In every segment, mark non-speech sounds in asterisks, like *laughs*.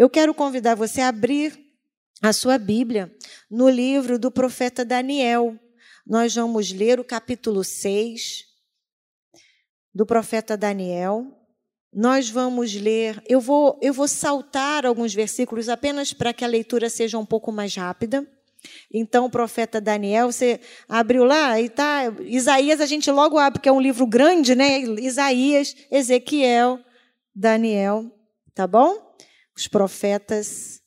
Eu quero convidar você a abrir a sua Bíblia no livro do profeta Daniel. Nós vamos ler o capítulo 6 do profeta Daniel. Nós vamos ler, eu vou, eu vou saltar alguns versículos apenas para que a leitura seja um pouco mais rápida. Então, o profeta Daniel, você abriu lá e tá. Isaías a gente logo abre, porque é um livro grande, né? Isaías, Ezequiel, Daniel, tá bom? Os profetas.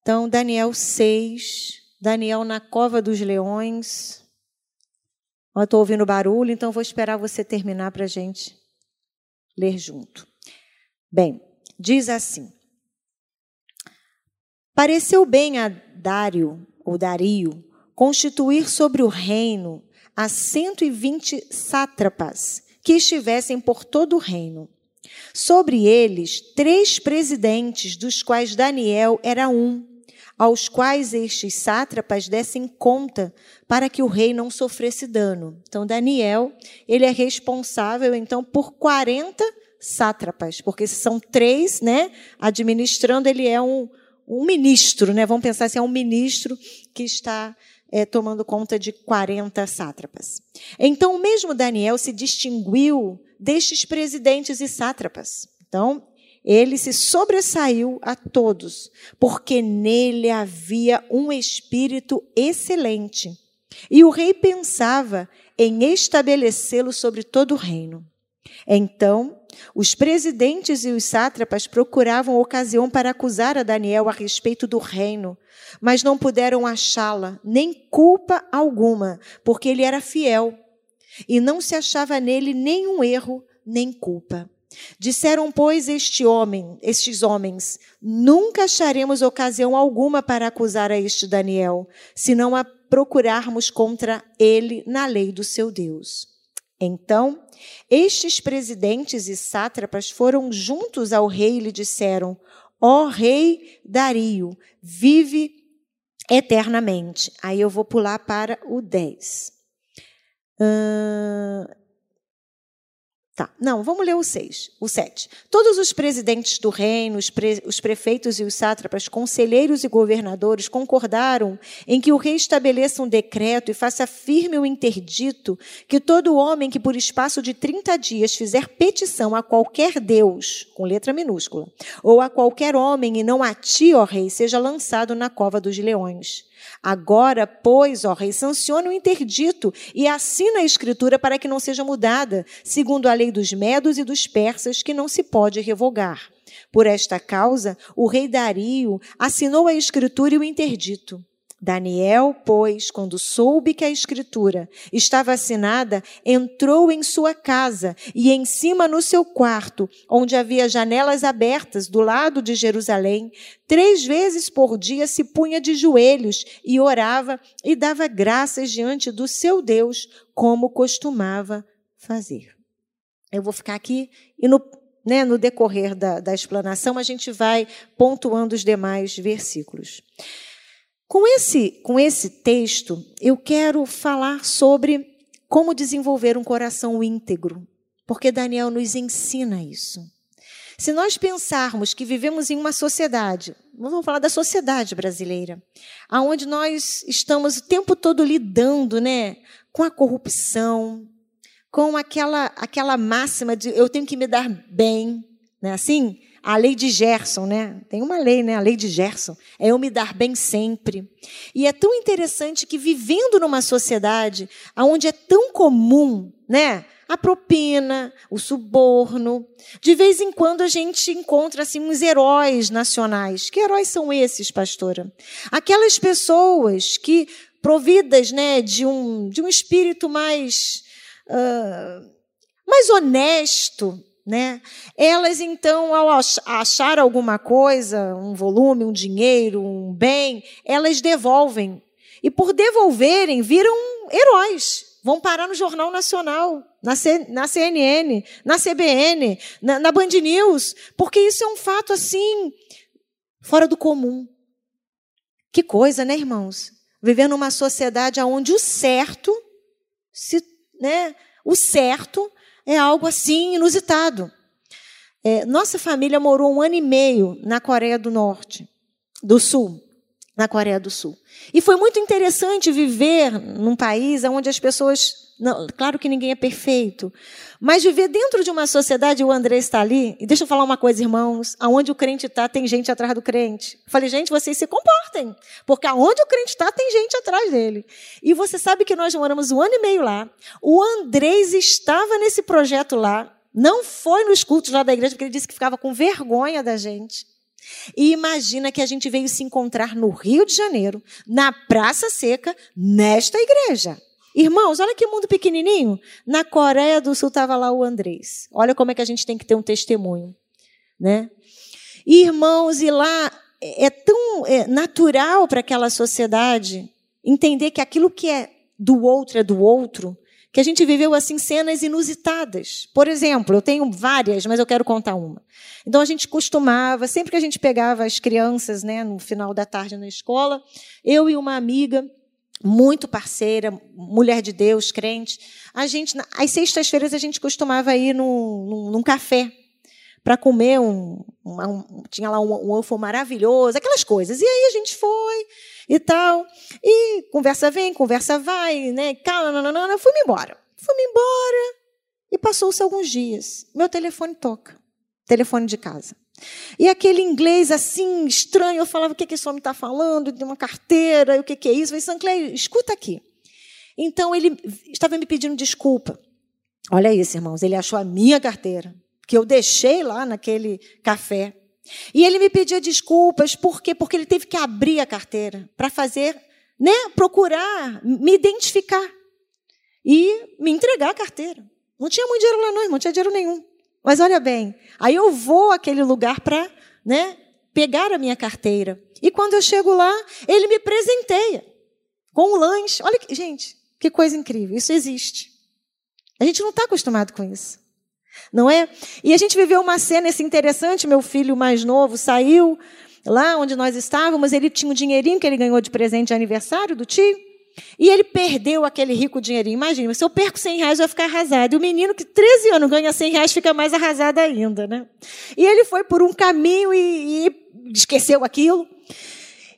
Então, Daniel 6, Daniel na cova dos leões. Eu estou ouvindo barulho, então vou esperar você terminar para a gente ler junto. Bem, diz assim. Pareceu bem a Dário, ou Dario, constituir sobre o reino a 120 sátrapas que estivessem por todo o reino. Sobre eles, três presidentes, dos quais Daniel era um, aos quais estes sátrapas dessem conta para que o rei não sofresse dano. Então, Daniel, ele é responsável, então, por 40 sátrapas, porque são três, né, administrando, ele é um, um ministro, né? Vamos pensar se assim, é um ministro que está é, tomando conta de 40 sátrapas. Então, o mesmo Daniel se distinguiu destes presidentes e sátrapas. Então, ele se sobressaiu a todos, porque nele havia um espírito excelente. E o rei pensava em estabelecê-lo sobre todo o reino. Então, os presidentes e os sátrapas procuravam ocasião para acusar a Daniel a respeito do reino, mas não puderam achá-la, nem culpa alguma, porque ele era fiel e não se achava nele nenhum erro, nem culpa. Disseram, pois, este homem, estes homens: Nunca acharemos ocasião alguma para acusar a este Daniel, se não a procurarmos contra ele na lei do seu Deus. Então, estes presidentes e sátrapas foram juntos ao rei e lhe disseram: Ó rei Dario, vive eternamente. Aí eu vou pular para o 10. Uh, Tá, não, vamos ler o 6, o 7. Todos os presidentes do reino, os, pre, os, prefeitos e os sátrapas, conselheiros e governadores concordaram em que o rei estabeleça um decreto e faça firme o interdito que todo homem que por espaço de 30 dias fizer petição a qualquer Deus, com letra minúscula, ou a qualquer homem e não a ti, ó rei, seja lançado na cova dos leões. Agora, pois, ó rei, sanciona o interdito e assina a escritura para que não seja mudada, segundo a lei dos medos e dos persas, que não se pode revogar. Por esta causa, o rei Dario assinou a escritura e o interdito. Daniel, pois, quando soube que a escritura estava assinada, entrou em sua casa e em cima no seu quarto, onde havia janelas abertas do lado de Jerusalém, três vezes por dia se punha de joelhos e orava e dava graças diante do seu Deus, como costumava fazer. Eu vou ficar aqui e no, né, no decorrer da, da explanação a gente vai pontuando os demais versículos. Com esse, com esse texto, eu quero falar sobre como desenvolver um coração íntegro, porque Daniel nos ensina isso. Se nós pensarmos que vivemos em uma sociedade, vamos falar da sociedade brasileira, aonde nós estamos o tempo todo lidando, né, com a corrupção, com aquela aquela máxima de eu tenho que me dar bem, né, assim, a lei de Gerson, né? Tem uma lei, né? A lei de Gerson. É eu me dar bem sempre. E é tão interessante que vivendo numa sociedade onde é tão comum, né? A propina, o suborno. De vez em quando a gente encontra assim uns heróis nacionais. Que heróis são esses, pastora? Aquelas pessoas que providas, né, de um de um espírito mais uh, mais honesto, né? Elas, então, ao achar alguma coisa, um volume, um dinheiro, um bem, elas devolvem. E por devolverem, viram heróis. Vão parar no Jornal Nacional, na, C, na CNN, na CBN, na, na Band News, porque isso é um fato assim, fora do comum. Que coisa, né, irmãos? Viver numa sociedade onde o certo, se, né, o certo é algo assim inusitado. É, nossa família morou um ano e meio na Coreia do Norte, do Sul, na Coreia do Sul. E foi muito interessante viver num país onde as pessoas não, claro que ninguém é perfeito. Mas viver dentro de uma sociedade, o André está ali, e deixa eu falar uma coisa, irmãos, aonde o crente está, tem gente atrás do crente. Eu falei, gente, vocês se comportem, porque aonde o crente está, tem gente atrás dele. E você sabe que nós moramos um ano e meio lá. O Andrés estava nesse projeto lá, não foi nos cultos lá da igreja, porque ele disse que ficava com vergonha da gente. E imagina que a gente veio se encontrar no Rio de Janeiro, na Praça Seca, nesta igreja. Irmãos, olha que mundo pequenininho. Na Coreia do Sul estava lá o Andrés. Olha como é que a gente tem que ter um testemunho, né? irmãos, e lá é tão é, natural para aquela sociedade entender que aquilo que é do outro é do outro, que a gente viveu assim cenas inusitadas. Por exemplo, eu tenho várias, mas eu quero contar uma. Então a gente costumava, sempre que a gente pegava as crianças, né, no final da tarde na escola, eu e uma amiga muito parceira, mulher de Deus, crente. A gente, às sextas-feiras, a gente costumava ir num, num, num café para comer um, um, um, tinha lá um, um maravilhoso, aquelas coisas. E aí a gente foi e tal. E conversa vem, conversa vai, né? Calma, não, não, não, fui-me embora. Fui-me embora. E passou-se alguns dias. Meu telefone toca. Telefone de casa. E aquele inglês assim, estranho, eu falava, o que, que esse homem está falando? De uma carteira, o que, que é isso? Eu falei, Sanclay, escuta aqui. Então, ele estava me pedindo desculpa. Olha isso, irmãos, ele achou a minha carteira, que eu deixei lá naquele café. E ele me pedia desculpas, por quê? Porque ele teve que abrir a carteira para fazer, né, procurar, me identificar e me entregar a carteira. Não tinha muito dinheiro lá, não, irmão, não tinha dinheiro nenhum. Mas olha bem, aí eu vou àquele lugar para né, pegar a minha carteira. E quando eu chego lá, ele me presenteia com um lanche. Olha, que, gente, que coisa incrível. Isso existe. A gente não está acostumado com isso. Não é? E a gente viveu uma cena assim, interessante. Meu filho mais novo saiu lá onde nós estávamos. Ele tinha um dinheirinho que ele ganhou de presente de aniversário do tio. E ele perdeu aquele rico dinheirinho. Imagina, se eu perco 100 reais, vai ficar arrasado. E o menino que 13 anos ganha 100 reais fica mais arrasado ainda, né? E ele foi por um caminho e, e esqueceu aquilo.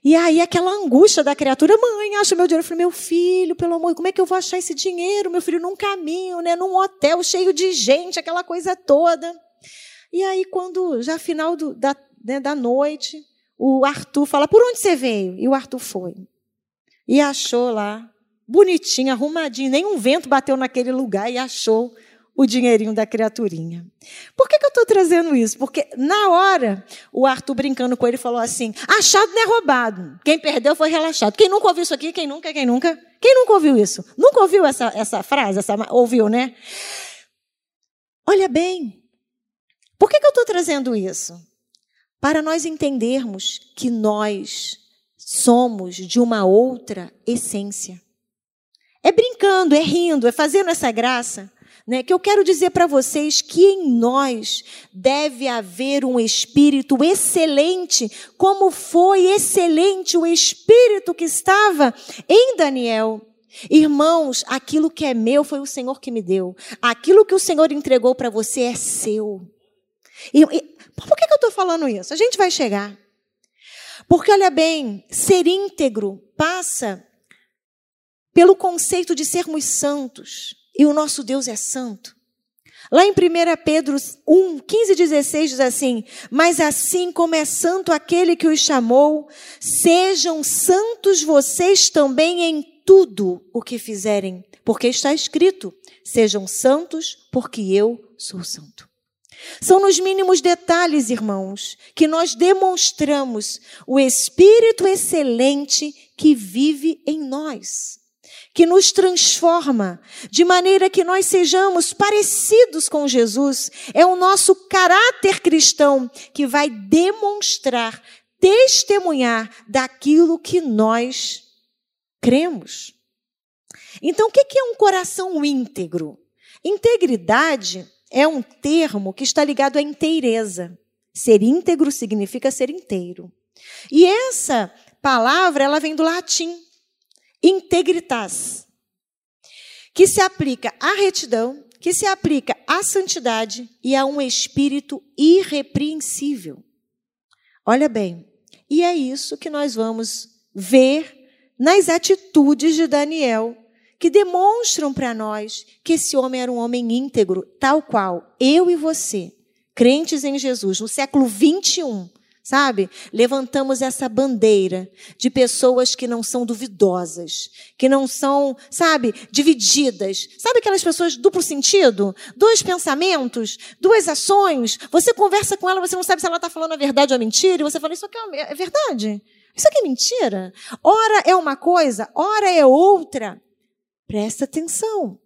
E aí aquela angústia da criatura, mãe, acha meu dinheiro. Eu falei, meu filho, pelo amor, como é que eu vou achar esse dinheiro, meu filho, num caminho, né, num hotel cheio de gente, aquela coisa toda. E aí, quando, já final do, da, né, da noite, o Arthur fala, por onde você veio? E o Arthur foi e achou lá, bonitinho, arrumadinho, nenhum vento bateu naquele lugar e achou o dinheirinho da criaturinha. Por que, que eu estou trazendo isso? Porque na hora, o Arthur brincando com ele falou assim: achado não é roubado. Quem perdeu foi relaxado. Quem nunca ouviu isso aqui? Quem nunca? Quem nunca? Quem nunca ouviu isso? Nunca ouviu essa, essa frase? Essa, ouviu, né? Olha bem, por que, que eu estou trazendo isso? Para nós entendermos que nós somos de uma outra essência. É brincando, é rindo, é fazendo essa graça, né, que eu quero dizer para vocês que em nós deve haver um espírito excelente, como foi excelente o espírito que estava em Daniel. Irmãos, aquilo que é meu foi o Senhor que me deu. Aquilo que o Senhor entregou para você é seu. E, e, por que, que eu estou falando isso? A gente vai chegar. Porque, olha bem, ser íntegro passa pelo conceito de sermos santos. E o nosso Deus é santo. Lá em 1 Pedro 1, 15 e 16 diz assim: Mas assim como é santo aquele que os chamou, sejam santos vocês também em tudo o que fizerem, porque está escrito: Sejam santos, porque eu sou santo. São nos mínimos detalhes, irmãos, que nós demonstramos o Espírito excelente que vive em nós, que nos transforma, de maneira que nós sejamos parecidos com Jesus. É o nosso caráter cristão que vai demonstrar, testemunhar daquilo que nós cremos. Então, o que é um coração íntegro? Integridade é um termo que está ligado à inteireza. Ser íntegro significa ser inteiro. E essa palavra, ela vem do latim, integritas, que se aplica à retidão, que se aplica à santidade e a um espírito irrepreensível. Olha bem, e é isso que nós vamos ver nas atitudes de Daniel, que demonstram para nós que esse homem era um homem íntegro, tal qual eu e você, crentes em Jesus, no século 21, sabe? Levantamos essa bandeira de pessoas que não são duvidosas, que não são, sabe, divididas. Sabe aquelas pessoas duplo sentido? Dois pensamentos, duas ações. Você conversa com ela, você não sabe se ela está falando a verdade ou a mentira, e você fala, isso aqui é, é verdade? Isso aqui é mentira? Ora é uma coisa, ora é outra. Presta atenção.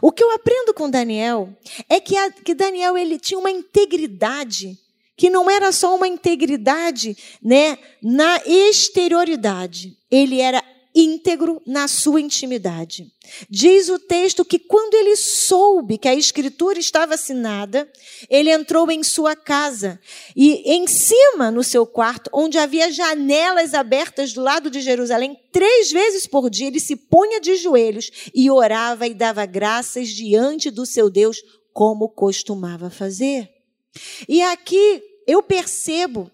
O que eu aprendo com Daniel é que, a, que Daniel ele tinha uma integridade que não era só uma integridade, né, na exterioridade. Ele era íntegro na sua intimidade. Diz o texto que quando ele soube que a escritura estava assinada, ele entrou em sua casa e em cima no seu quarto, onde havia janelas abertas do lado de Jerusalém, três vezes por dia ele se punha de joelhos e orava e dava graças diante do seu Deus, como costumava fazer. E aqui eu percebo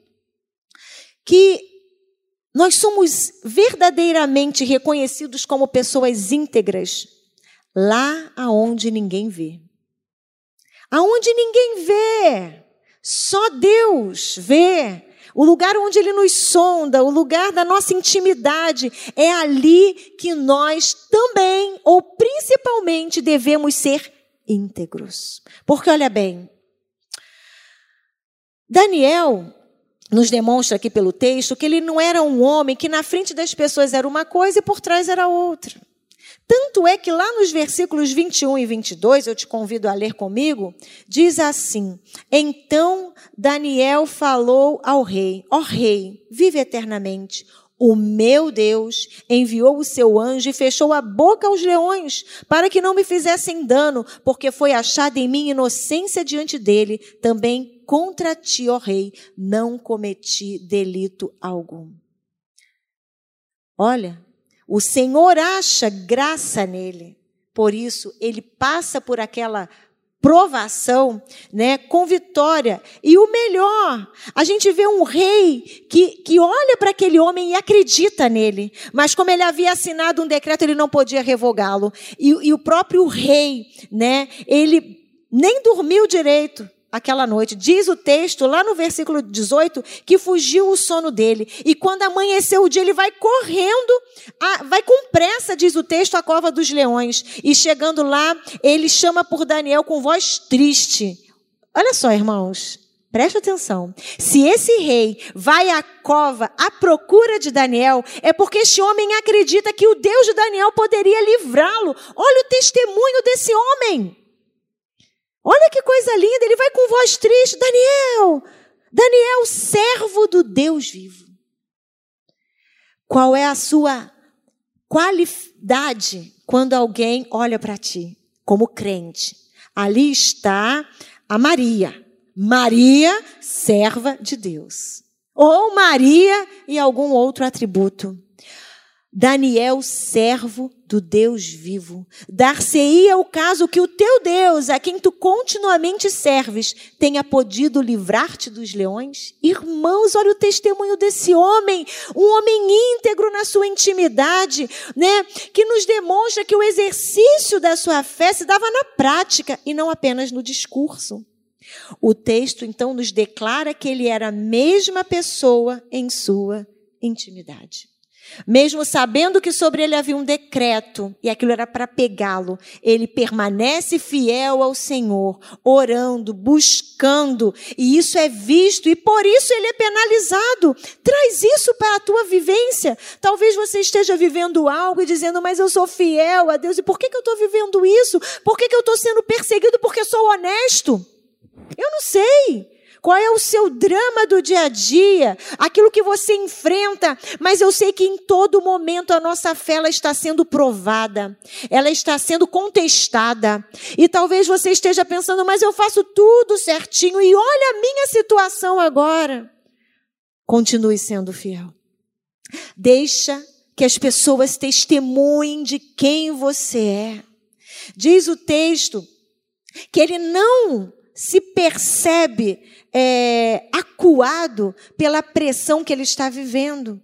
que nós somos verdadeiramente reconhecidos como pessoas íntegras lá aonde ninguém vê. Aonde ninguém vê, só Deus vê. O lugar onde Ele nos sonda, o lugar da nossa intimidade, é ali que nós também, ou principalmente, devemos ser íntegros. Porque olha bem, Daniel nos demonstra aqui pelo texto que ele não era um homem que na frente das pessoas era uma coisa e por trás era outra. Tanto é que lá nos versículos 21 e 22, eu te convido a ler comigo, diz assim: Então Daniel falou ao rei: Ó rei, vive eternamente. O meu Deus enviou o seu anjo e fechou a boca aos leões, para que não me fizessem dano, porque foi achada em mim inocência diante dele. Também contra ti, ó rei, não cometi delito algum. Olha, o Senhor acha graça nele, por isso ele passa por aquela provação, né, com vitória. E o melhor, a gente vê um rei que, que olha para aquele homem e acredita nele. Mas como ele havia assinado um decreto, ele não podia revogá-lo. E, e o próprio rei, né, ele nem dormiu direito aquela noite. Diz o texto, lá no versículo 18, que fugiu o sono dele. E quando amanheceu o dia, ele vai correndo, a, vai com pressa, diz o texto, à cova dos leões. E chegando lá, ele chama por Daniel com voz triste. Olha só, irmãos. Preste atenção. Se esse rei vai à cova à procura de Daniel, é porque este homem acredita que o Deus de Daniel poderia livrá-lo. Olha o testemunho desse homem. Olha que coisa linda, ele vai com voz triste. Daniel, Daniel, servo do Deus vivo. Qual é a sua qualidade quando alguém olha para ti como crente? Ali está a Maria. Maria, serva de Deus. Ou Maria e algum outro atributo. Daniel, servo do Deus vivo. Dar-se-ia o caso que o teu Deus, a quem tu continuamente serves, tenha podido livrar-te dos leões? Irmãos, olha o testemunho desse homem, um homem íntegro na sua intimidade, né? Que nos demonstra que o exercício da sua fé se dava na prática e não apenas no discurso. O texto então nos declara que ele era a mesma pessoa em sua intimidade. Mesmo sabendo que sobre ele havia um decreto e aquilo era para pegá-lo, ele permanece fiel ao Senhor, orando, buscando, e isso é visto e por isso ele é penalizado. Traz isso para a tua vivência. Talvez você esteja vivendo algo e dizendo, mas eu sou fiel a Deus, e por que, que eu estou vivendo isso? Por que, que eu estou sendo perseguido porque sou honesto? Eu não sei. Qual é o seu drama do dia a dia? Aquilo que você enfrenta, mas eu sei que em todo momento a nossa fé ela está sendo provada, ela está sendo contestada. E talvez você esteja pensando, mas eu faço tudo certinho e olha a minha situação agora. Continue sendo fiel. Deixa que as pessoas testemunhem de quem você é. Diz o texto que ele não se percebe é, acuado pela pressão que ele está vivendo.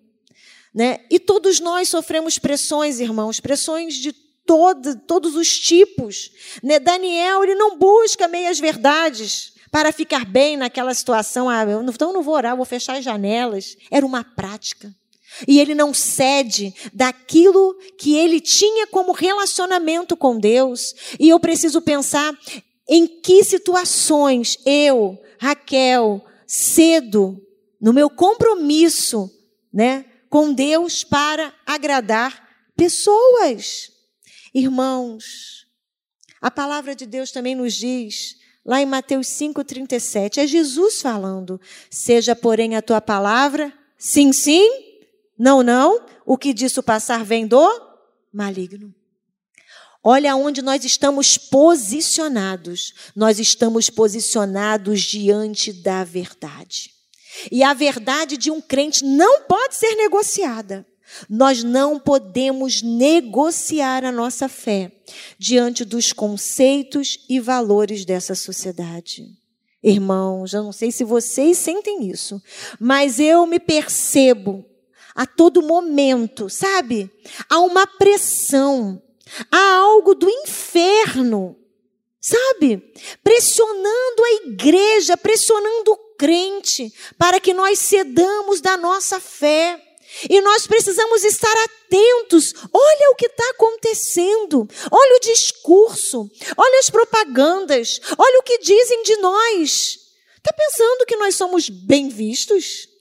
Né? E todos nós sofremos pressões, irmãos, pressões de todo, todos os tipos. Né? Daniel, ele não busca meias verdades para ficar bem naquela situação. Ah, então não vou orar, vou fechar as janelas. Era uma prática. E ele não cede daquilo que ele tinha como relacionamento com Deus. E eu preciso pensar em que situações eu, Raquel, cedo no meu compromisso, né, com Deus para agradar pessoas. Irmãos, a palavra de Deus também nos diz, lá em Mateus 5:37, é Jesus falando: "Seja, porém, a tua palavra sim, sim, não, não, o que disso passar vem do maligno. Olha onde nós estamos posicionados. Nós estamos posicionados diante da verdade. E a verdade de um crente não pode ser negociada. Nós não podemos negociar a nossa fé diante dos conceitos e valores dessa sociedade. Irmãos, eu não sei se vocês sentem isso, mas eu me percebo a todo momento, sabe? Há uma pressão, há algo do inferno, sabe? Pressionando a igreja, pressionando o crente, para que nós cedamos da nossa fé. E nós precisamos estar atentos. Olha o que está acontecendo. Olha o discurso. Olha as propagandas. Olha o que dizem de nós. Está pensando que nós somos bem vistos?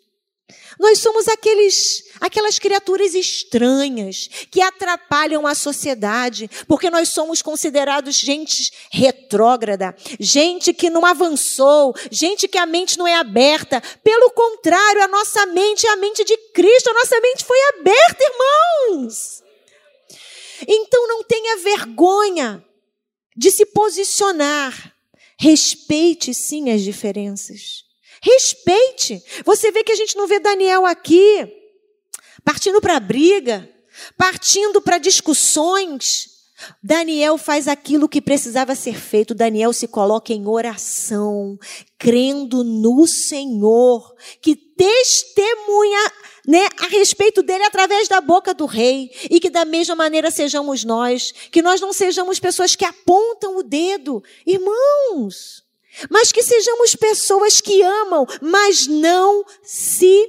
Nós somos aqueles, aquelas criaturas estranhas que atrapalham a sociedade, porque nós somos considerados gente retrógrada, gente que não avançou, gente que a mente não é aberta. Pelo contrário, a nossa mente é a mente de Cristo, a nossa mente foi aberta, irmãos. Então não tenha vergonha de se posicionar. Respeite sim as diferenças. Respeite. Você vê que a gente não vê Daniel aqui partindo para briga, partindo para discussões. Daniel faz aquilo que precisava ser feito. Daniel se coloca em oração, crendo no Senhor, que testemunha né, a respeito dele através da boca do rei. E que da mesma maneira sejamos nós, que nós não sejamos pessoas que apontam o dedo. Irmãos, mas que sejamos pessoas que amam, mas não se,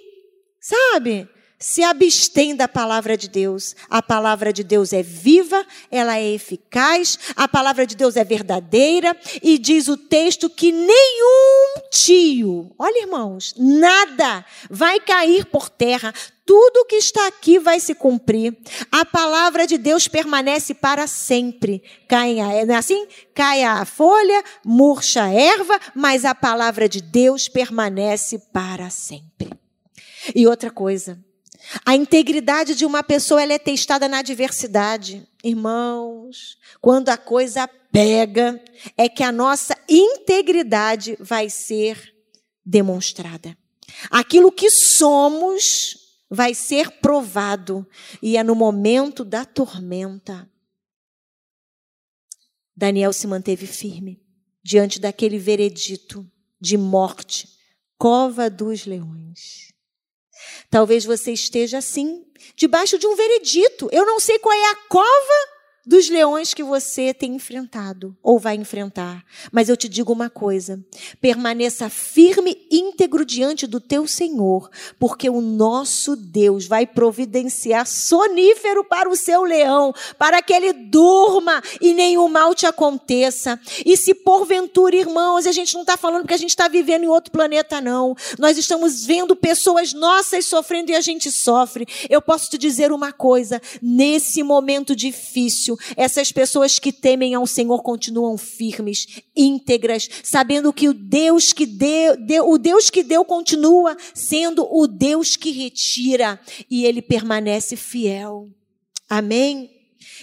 sabe, se abstém da palavra de Deus. A palavra de Deus é viva, ela é eficaz, a palavra de Deus é verdadeira e diz o texto que nenhum tio, olha irmãos, nada vai cair por terra, tudo que está aqui vai se cumprir. A palavra de Deus permanece para sempre. Cai a, não é assim? Cai a folha, murcha a erva, mas a palavra de Deus permanece para sempre. E outra coisa, a integridade de uma pessoa ela é testada na adversidade. Irmãos, quando a coisa pega, é que a nossa integridade vai ser demonstrada. Aquilo que somos vai ser provado, e é no momento da tormenta. Daniel se manteve firme diante daquele veredito de morte, cova dos leões. Talvez você esteja assim, debaixo de um veredito. Eu não sei qual é a cova dos leões que você tem enfrentado ou vai enfrentar. Mas eu te digo uma coisa: permaneça firme e íntegro diante do teu Senhor, porque o nosso Deus vai providenciar sonífero para o seu leão, para que ele durma e nenhum mal te aconteça. E se porventura, irmãos, a gente não está falando que a gente está vivendo em outro planeta, não. Nós estamos vendo pessoas nossas sofrendo e a gente sofre. Eu posso te dizer uma coisa: nesse momento difícil, essas pessoas que temem ao Senhor continuam firmes, íntegras, sabendo que o Deus que deu, deu, o Deus que deu continua sendo o Deus que retira e ele permanece fiel. Amém?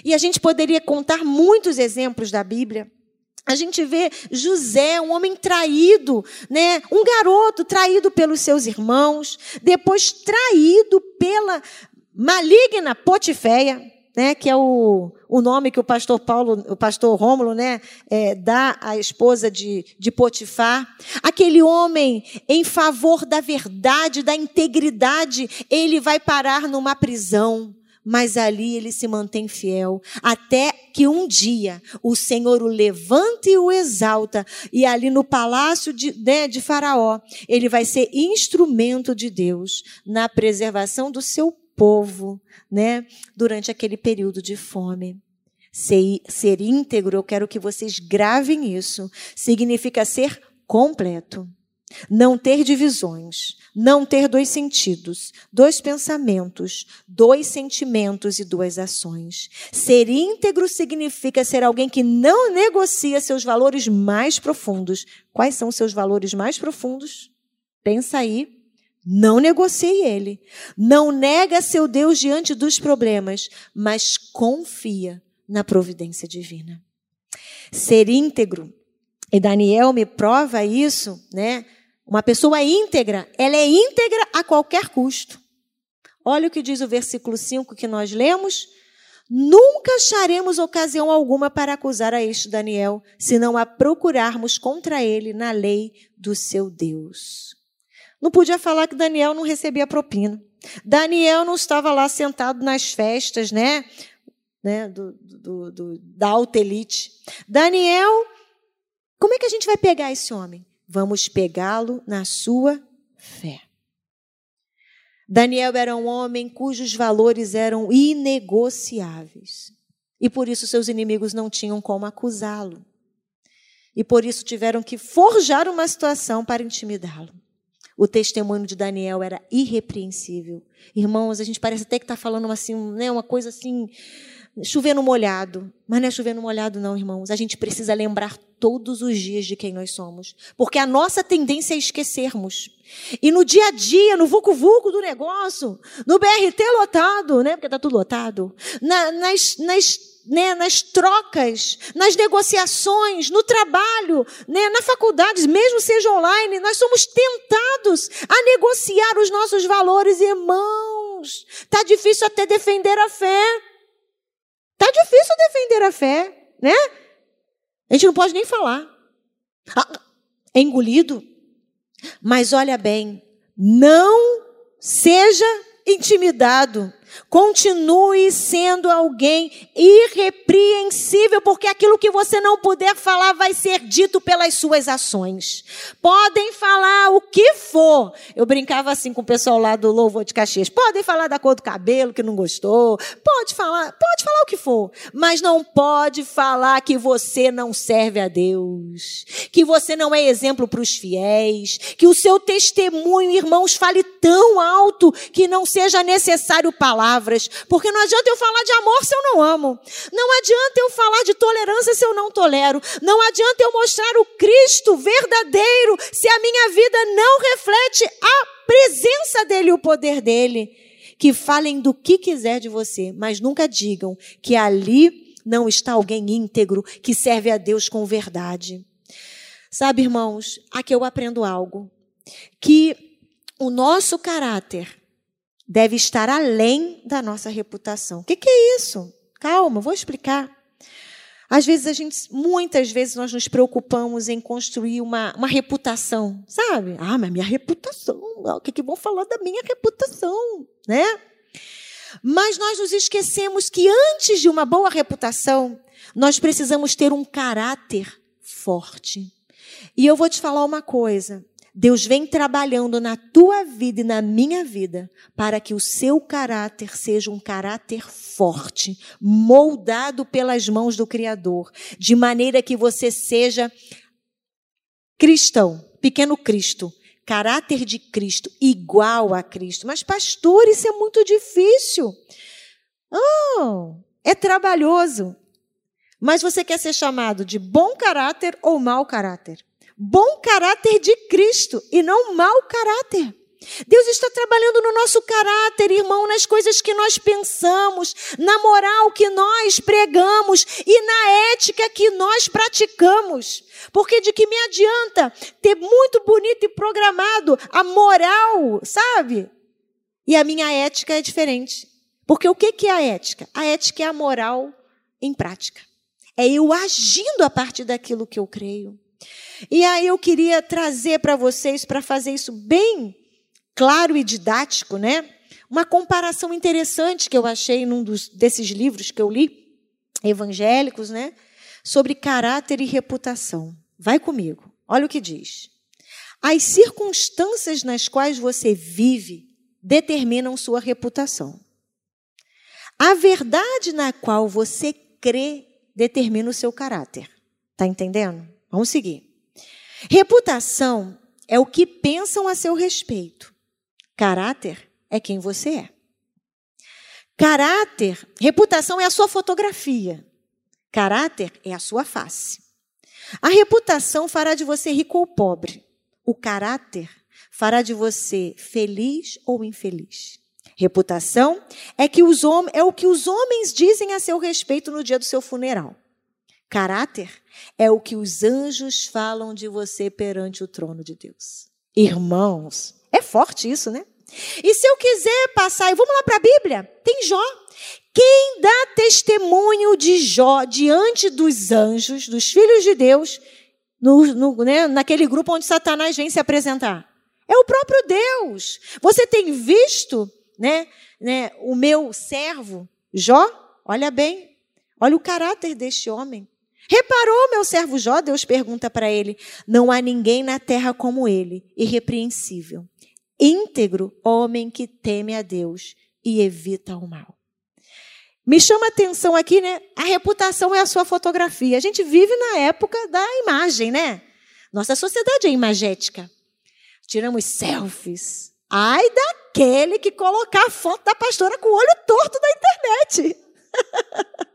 E a gente poderia contar muitos exemplos da Bíblia. A gente vê José, um homem traído, né? Um garoto traído pelos seus irmãos, depois traído pela maligna Potiféia. Né, que é o, o nome que o pastor Paulo, o pastor Rômulo, né, é, dá à esposa de, de Potifar. Aquele homem em favor da verdade, da integridade, ele vai parar numa prisão. Mas ali ele se mantém fiel, até que um dia o Senhor o levanta e o exalta, e ali no palácio de, né, de Faraó, ele vai ser instrumento de Deus na preservação do seu povo, né, durante aquele período de fome. Ser, ser íntegro, eu quero que vocês gravem isso, significa ser completo. Não ter divisões, não ter dois sentidos, dois pensamentos, dois sentimentos e duas ações. Ser íntegro significa ser alguém que não negocia seus valores mais profundos. Quais são seus valores mais profundos? Pensa aí. Não negocie ele. Não nega seu Deus diante dos problemas, mas confia na providência divina. Ser íntegro, e Daniel me prova isso, né? Uma pessoa íntegra, ela é íntegra a qualquer custo. Olha o que diz o versículo 5 que nós lemos. Nunca acharemos ocasião alguma para acusar a este Daniel, senão a procurarmos contra ele na lei do seu Deus. Não podia falar que Daniel não recebia propina. Daniel não estava lá sentado nas festas, né? né? Do, do, do, da alta elite. Daniel, como é que a gente vai pegar esse homem? Vamos pegá-lo na sua fé. Daniel era um homem cujos valores eram inegociáveis. E por isso seus inimigos não tinham como acusá-lo. E por isso tiveram que forjar uma situação para intimidá-lo. O testemunho de Daniel era irrepreensível. Irmãos, a gente parece até que está falando assim, né, uma coisa assim, chovendo molhado. Mas não é chovendo molhado, não, irmãos. A gente precisa lembrar todos os dias de quem nós somos. Porque a nossa tendência é esquecermos. E no dia a dia, no vucu-vucu do negócio, no BRT lotado, né? Porque está tudo lotado. Na, nas, nas né, nas trocas, nas negociações, no trabalho, né, na faculdade, mesmo seja online, nós somos tentados a negociar os nossos valores, irmãos. Tá difícil até defender a fé. Tá difícil defender a fé, né? A gente não pode nem falar. Ah, é engolido. Mas olha bem, não seja intimidado Continue sendo alguém irrepreensível, porque aquilo que você não puder falar vai ser dito pelas suas ações. Podem falar o que for. Eu brincava assim com o pessoal lá do Louvor de Caxias. Podem falar da cor do cabelo que não gostou. Pode falar, pode falar o que for. Mas não pode falar que você não serve a Deus. Que você não é exemplo para os fiéis. Que o seu testemunho, irmãos, fale tão alto que não seja necessário palavras palavras, porque não adianta eu falar de amor se eu não amo. Não adianta eu falar de tolerância se eu não tolero. Não adianta eu mostrar o Cristo verdadeiro se a minha vida não reflete a presença dele o poder dele. Que falem do que quiser de você, mas nunca digam que ali não está alguém íntegro que serve a Deus com verdade. Sabe, irmãos, aqui eu aprendo algo. Que o nosso caráter deve estar além da nossa reputação. O que, que é isso? Calma, vou explicar. Às vezes a gente, muitas vezes nós nos preocupamos em construir uma, uma reputação, sabe? Ah, mas minha reputação, o que, que vão falar da minha reputação, né? Mas nós nos esquecemos que antes de uma boa reputação, nós precisamos ter um caráter forte. E eu vou te falar uma coisa: Deus vem trabalhando na tua vida e na minha vida para que o seu caráter seja um caráter forte, moldado pelas mãos do Criador, de maneira que você seja cristão, pequeno Cristo, caráter de Cristo, igual a Cristo. Mas, pastor, isso é muito difícil. Oh, é trabalhoso. Mas você quer ser chamado de bom caráter ou mau caráter? Bom caráter de Cristo e não mau caráter. Deus está trabalhando no nosso caráter, irmão, nas coisas que nós pensamos, na moral que nós pregamos e na ética que nós praticamos. Porque de que me adianta ter muito bonito e programado a moral, sabe? E a minha ética é diferente. Porque o que é a ética? A ética é a moral em prática. É eu agindo a partir daquilo que eu creio. E aí eu queria trazer para vocês, para fazer isso bem claro e didático, né? Uma comparação interessante que eu achei num dos, desses livros que eu li, evangélicos, né? Sobre caráter e reputação. Vai comigo. Olha o que diz. As circunstâncias nas quais você vive determinam sua reputação. A verdade na qual você crê determina o seu caráter. Tá entendendo? Vamos seguir. Reputação é o que pensam a seu respeito. Caráter é quem você é. Caráter, reputação é a sua fotografia. Caráter é a sua face. A reputação fará de você rico ou pobre. O caráter fará de você feliz ou infeliz. Reputação é, que os é o que os homens dizem a seu respeito no dia do seu funeral. Caráter é o que os anjos falam de você perante o trono de Deus. Irmãos, é forte isso, né? E se eu quiser passar, e vamos lá para a Bíblia, tem Jó. Quem dá testemunho de Jó diante dos anjos, dos filhos de Deus, no, no, né, naquele grupo onde Satanás vem se apresentar? É o próprio Deus. Você tem visto né, né, o meu servo Jó? Olha bem, olha o caráter deste homem. Reparou, meu servo Jó? Deus pergunta para ele. Não há ninguém na terra como ele, irrepreensível, íntegro, homem que teme a Deus e evita o mal. Me chama atenção aqui, né? A reputação é a sua fotografia. A gente vive na época da imagem, né? Nossa sociedade é imagética. Tiramos selfies. Ai daquele que colocar a foto da pastora com o olho torto na internet. *laughs*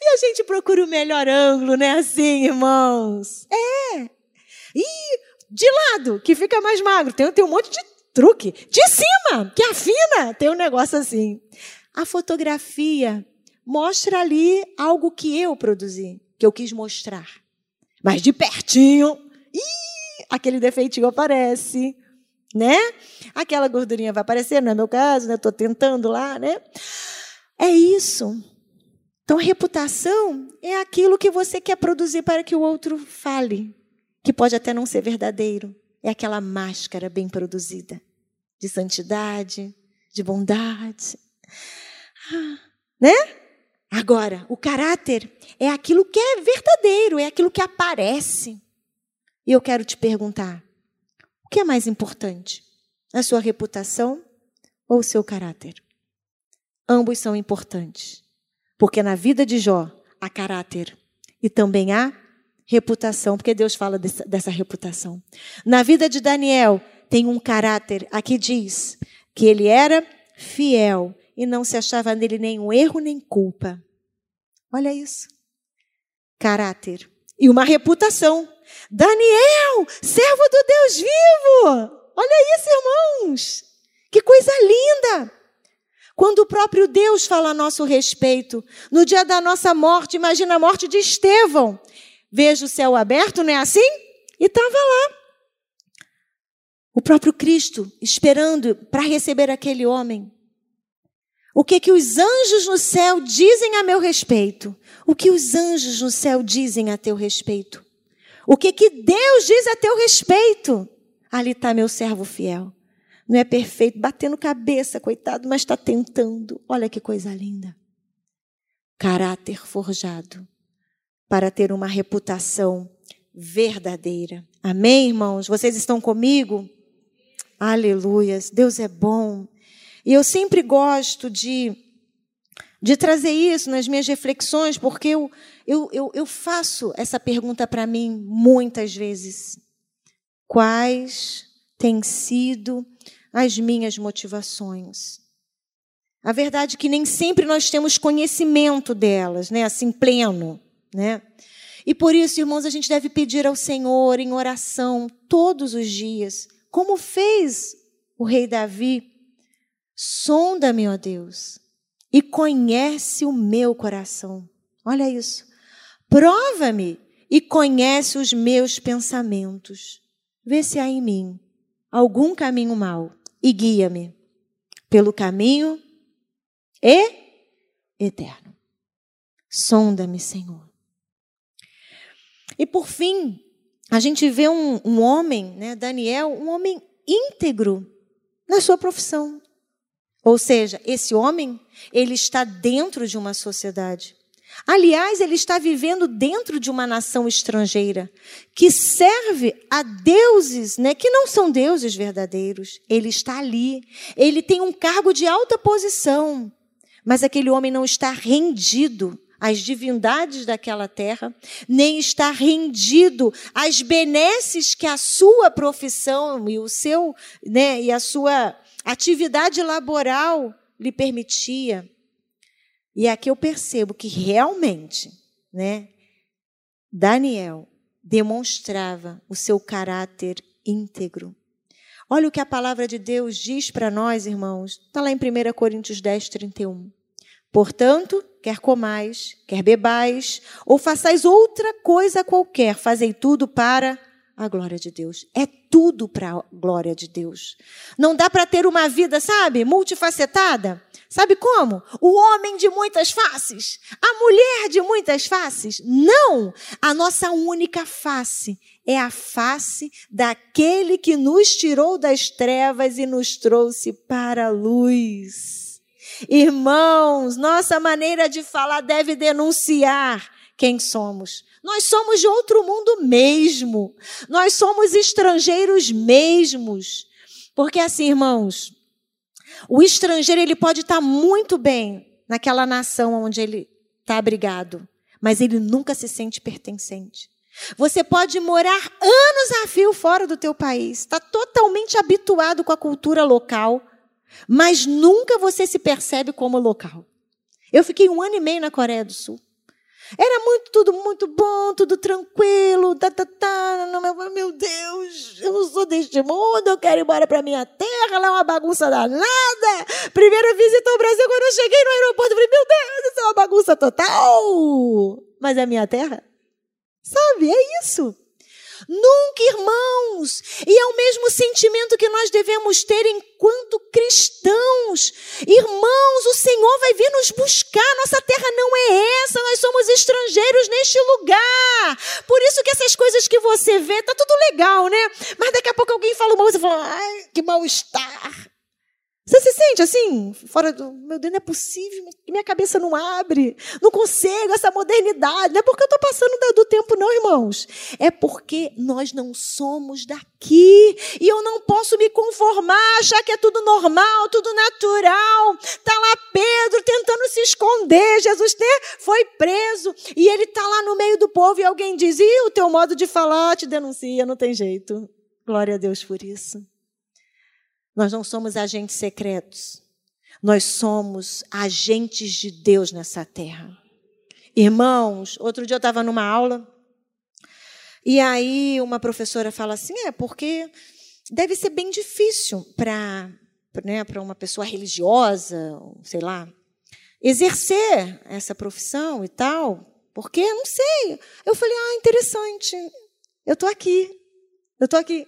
E a gente procura o melhor ângulo, né? Assim, irmãos. É. E de lado, que fica mais magro. Tem, tem um monte de truque. De cima, que afina. Tem um negócio assim. A fotografia mostra ali algo que eu produzi, que eu quis mostrar. Mas de pertinho, aquele defeitinho aparece, né? Aquela gordurinha vai aparecer, não é meu caso, né? Estou tentando lá, né? É isso. Então, reputação é aquilo que você quer produzir para que o outro fale, que pode até não ser verdadeiro. É aquela máscara bem produzida de santidade, de bondade. Ah, né? Agora, o caráter é aquilo que é verdadeiro, é aquilo que aparece. E eu quero te perguntar: o que é mais importante? A sua reputação ou o seu caráter? Ambos são importantes. Porque na vida de Jó há caráter e também há reputação, porque Deus fala dessa, dessa reputação. Na vida de Daniel tem um caráter, aqui diz que ele era fiel e não se achava nele nenhum erro nem culpa. Olha isso. Caráter e uma reputação. Daniel, servo do Deus vivo. Olha isso, irmãos. Que coisa linda. Quando o próprio Deus fala a nosso respeito, no dia da nossa morte, imagina a morte de Estevão. Veja o céu aberto, não é assim? E estava lá. O próprio Cristo esperando para receber aquele homem. O que que os anjos no céu dizem a meu respeito? O que os anjos no céu dizem a teu respeito? O que que Deus diz a teu respeito? Ali está meu servo fiel não é perfeito, batendo cabeça, coitado, mas está tentando. Olha que coisa linda. Caráter forjado para ter uma reputação verdadeira. Amém, irmãos? Vocês estão comigo? Aleluias. Deus é bom. E eu sempre gosto de, de trazer isso nas minhas reflexões, porque eu, eu, eu, eu faço essa pergunta para mim muitas vezes. Quais têm sido as minhas motivações. A verdade é que nem sempre nós temos conhecimento delas, né, assim pleno, né? E por isso, irmãos, a gente deve pedir ao Senhor em oração todos os dias, como fez o rei Davi: sonda-me, ó Deus, e conhece o meu coração. Olha isso. Prova-me e conhece os meus pensamentos. Vê se há em mim algum caminho mau e guia-me pelo caminho e eterno. Sonda-me, Senhor. E por fim, a gente vê um, um homem, né, Daniel, um homem íntegro na sua profissão. Ou seja, esse homem, ele está dentro de uma sociedade. Aliás, ele está vivendo dentro de uma nação estrangeira que serve a deuses, né, que não são deuses verdadeiros. Ele está ali, ele tem um cargo de alta posição, mas aquele homem não está rendido às divindades daquela terra, nem está rendido às benesses que a sua profissão e o seu, né, e a sua atividade laboral lhe permitia. E aqui eu percebo que realmente, né, Daniel demonstrava o seu caráter íntegro. Olha o que a palavra de Deus diz para nós, irmãos. Está lá em 1 Coríntios 10, 31. Portanto, quer comais, quer bebais, ou façais outra coisa qualquer, fazei tudo para a glória de Deus. É tudo para a glória de Deus. Não dá para ter uma vida, sabe, multifacetada. Sabe como? O homem de muitas faces, a mulher de muitas faces. Não! A nossa única face é a face daquele que nos tirou das trevas e nos trouxe para a luz. Irmãos, nossa maneira de falar deve denunciar quem somos. Nós somos de outro mundo mesmo. Nós somos estrangeiros mesmos. Porque assim, irmãos, o estrangeiro ele pode estar muito bem naquela nação onde ele está abrigado, mas ele nunca se sente pertencente. Você pode morar anos a fio fora do teu país, está totalmente habituado com a cultura local, mas nunca você se percebe como local. Eu fiquei um ano e meio na Coreia do Sul. Era muito, tudo muito bom, tudo tranquilo, tá, tá, tá. Meu Deus, eu não sou deste mundo, eu quero ir embora para minha terra, lá é uma bagunça danada. Primeira visita ao Brasil, quando eu cheguei no aeroporto, eu falei, meu Deus, isso é uma bagunça total. Mas é a minha terra? Sabe, é isso. Nunca, irmãos. E é o mesmo sentimento que nós devemos ter enquanto cristãos. Irmãos, o Senhor vai vir nos buscar. Nossa terra não é essa. Nós somos estrangeiros neste lugar. Por isso que essas coisas que você vê, tá tudo legal, né? Mas daqui a pouco alguém fala uma coisa e fala, ai, que mal-estar. Você se sente assim, fora do. Meu Deus, não é possível, minha cabeça não abre, não consigo essa modernidade. Não é porque eu estou passando do tempo, não, irmãos. É porque nós não somos daqui. E eu não posso me conformar, achar que é tudo normal, tudo natural. Está lá Pedro tentando se esconder. Jesus foi preso e ele está lá no meio do povo e alguém diz: e o teu modo de falar te denuncia, não tem jeito. Glória a Deus por isso. Nós não somos agentes secretos. Nós somos agentes de Deus nessa terra. Irmãos, outro dia eu estava numa aula e aí uma professora fala assim: é porque deve ser bem difícil para né, uma pessoa religiosa, sei lá, exercer essa profissão e tal, porque não sei. Eu falei: ah, interessante, eu estou aqui, eu estou aqui.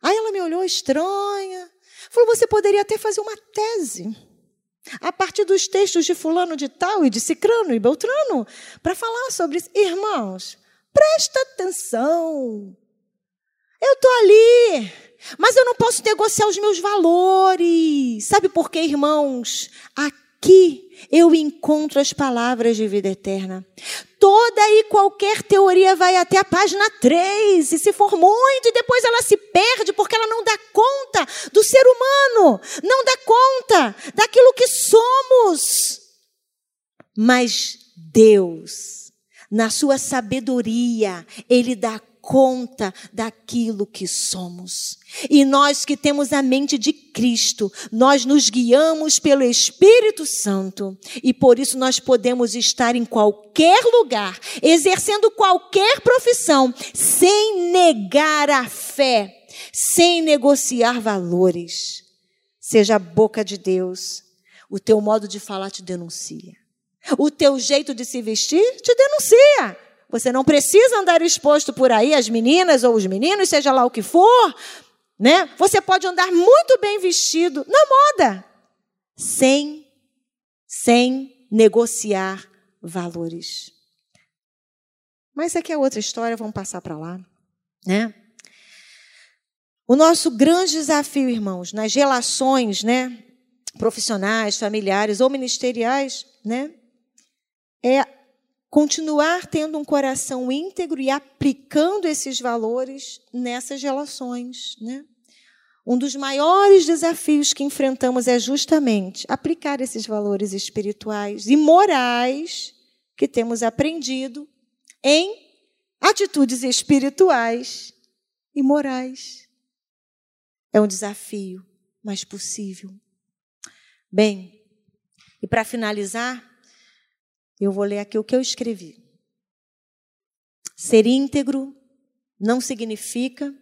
Aí ela me olhou estranha, Falou, você poderia até fazer uma tese a partir dos textos de fulano de tal e de cicrano e beltrano para falar sobre isso. Irmãos, presta atenção. Eu estou ali, mas eu não posso negociar os meus valores. Sabe por quê, irmãos? Aqui eu encontro as palavras de vida eterna. Toda e qualquer teoria vai até a página 3 e se for muito, e depois ela se perde porque ela não dá conta do ser humano, não dá conta daquilo que somos. Mas Deus, na sua sabedoria, Ele dá conta daquilo que somos. E nós que temos a mente de Cristo, nós nos guiamos pelo Espírito Santo e por isso nós podemos estar em qualquer lugar, exercendo qualquer profissão, sem negar a fé, sem negociar valores. Seja a boca de Deus, o teu modo de falar te denuncia. O teu jeito de se vestir te denuncia. Você não precisa andar exposto por aí, as meninas ou os meninos, seja lá o que for, né? Você pode andar muito bem vestido na moda, sem sem negociar valores. Mas aqui é outra história, vamos passar para lá, né? O nosso grande desafio, irmãos, nas relações, né, profissionais, familiares ou ministeriais, né, é continuar tendo um coração íntegro e aplicando esses valores nessas relações, né? Um dos maiores desafios que enfrentamos é justamente aplicar esses valores espirituais e morais que temos aprendido em atitudes espirituais e morais. É um desafio, mas possível. Bem, e para finalizar, eu vou ler aqui o que eu escrevi. Ser íntegro não significa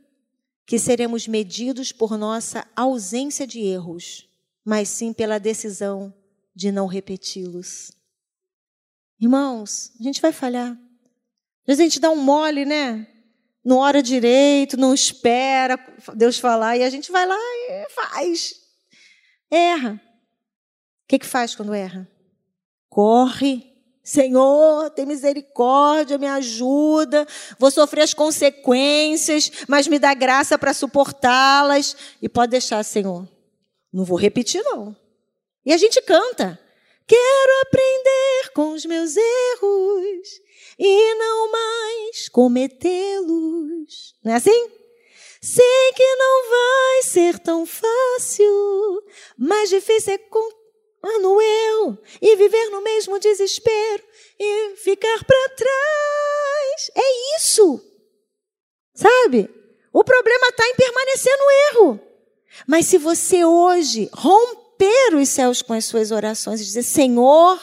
que seremos medidos por nossa ausência de erros, mas sim pela decisão de não repeti-los. Irmãos, a gente vai falhar. Às vezes a gente dá um mole, né? Não ora direito, não espera Deus falar, e a gente vai lá e faz. Erra. O que, que faz quando erra? Corre Senhor, tem misericórdia, me ajuda. Vou sofrer as consequências, mas me dá graça para suportá-las. E pode deixar, Senhor. Não vou repetir, não. E a gente canta. Quero aprender com os meus erros e não mais cometê-los. Não é assim? Sei que não vai ser tão fácil, mais difícil é ah, eu e viver no mesmo desespero e ficar para trás. É isso. Sabe? O problema está em permanecer no erro. Mas se você hoje romper os céus com as suas orações e dizer: Senhor,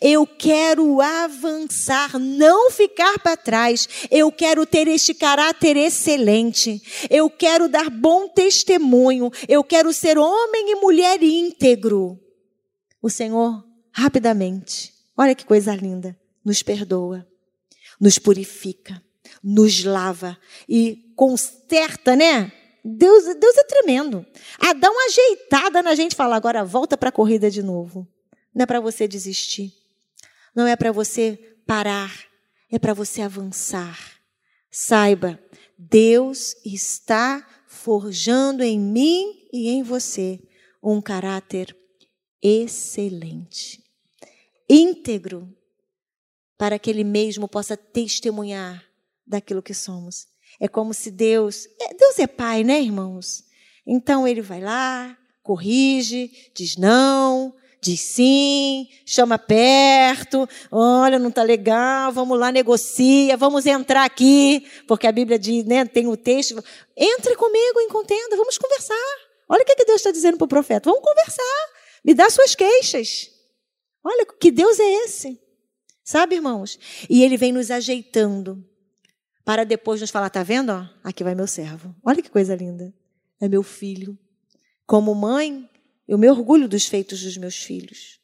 eu quero avançar, não ficar para trás, eu quero ter este caráter excelente, eu quero dar bom testemunho, eu quero ser homem e mulher íntegro o Senhor rapidamente, olha que coisa linda, nos perdoa, nos purifica, nos lava e conserta, né? Deus, Deus é tremendo. Ah, dá uma ajeitada na gente, fala agora volta para a corrida de novo. Não é para você desistir. Não é para você parar. É para você avançar. Saiba, Deus está forjando em mim e em você um caráter excelente, íntegro, para que Ele mesmo possa testemunhar daquilo que somos. É como se Deus. É, Deus é Pai, né, irmãos? Então Ele vai lá, corrige, diz não, diz sim, chama perto, olha, não está legal, vamos lá, negocia, vamos entrar aqui, porque a Bíblia diz, né, tem o texto, entre comigo em contenda, vamos conversar. Olha o que Deus está dizendo para o profeta, vamos conversar. Me dá suas queixas. Olha, que Deus é esse? Sabe, irmãos? E ele vem nos ajeitando para depois nos falar, tá vendo? Ó, aqui vai meu servo. Olha que coisa linda. É meu filho. Como mãe, eu me orgulho dos feitos dos meus filhos.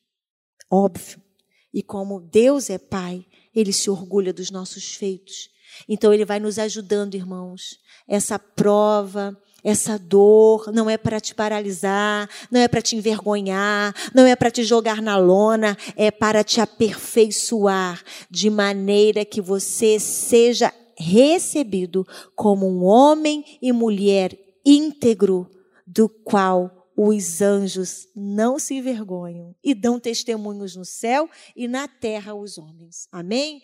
Óbvio. E como Deus é pai, ele se orgulha dos nossos feitos. Então ele vai nos ajudando, irmãos. Essa prova, essa dor não é para te paralisar, não é para te envergonhar, não é para te jogar na lona, é para te aperfeiçoar de maneira que você seja recebido como um homem e mulher íntegro, do qual os anjos não se envergonham e dão testemunhos no céu e na terra os homens. Amém?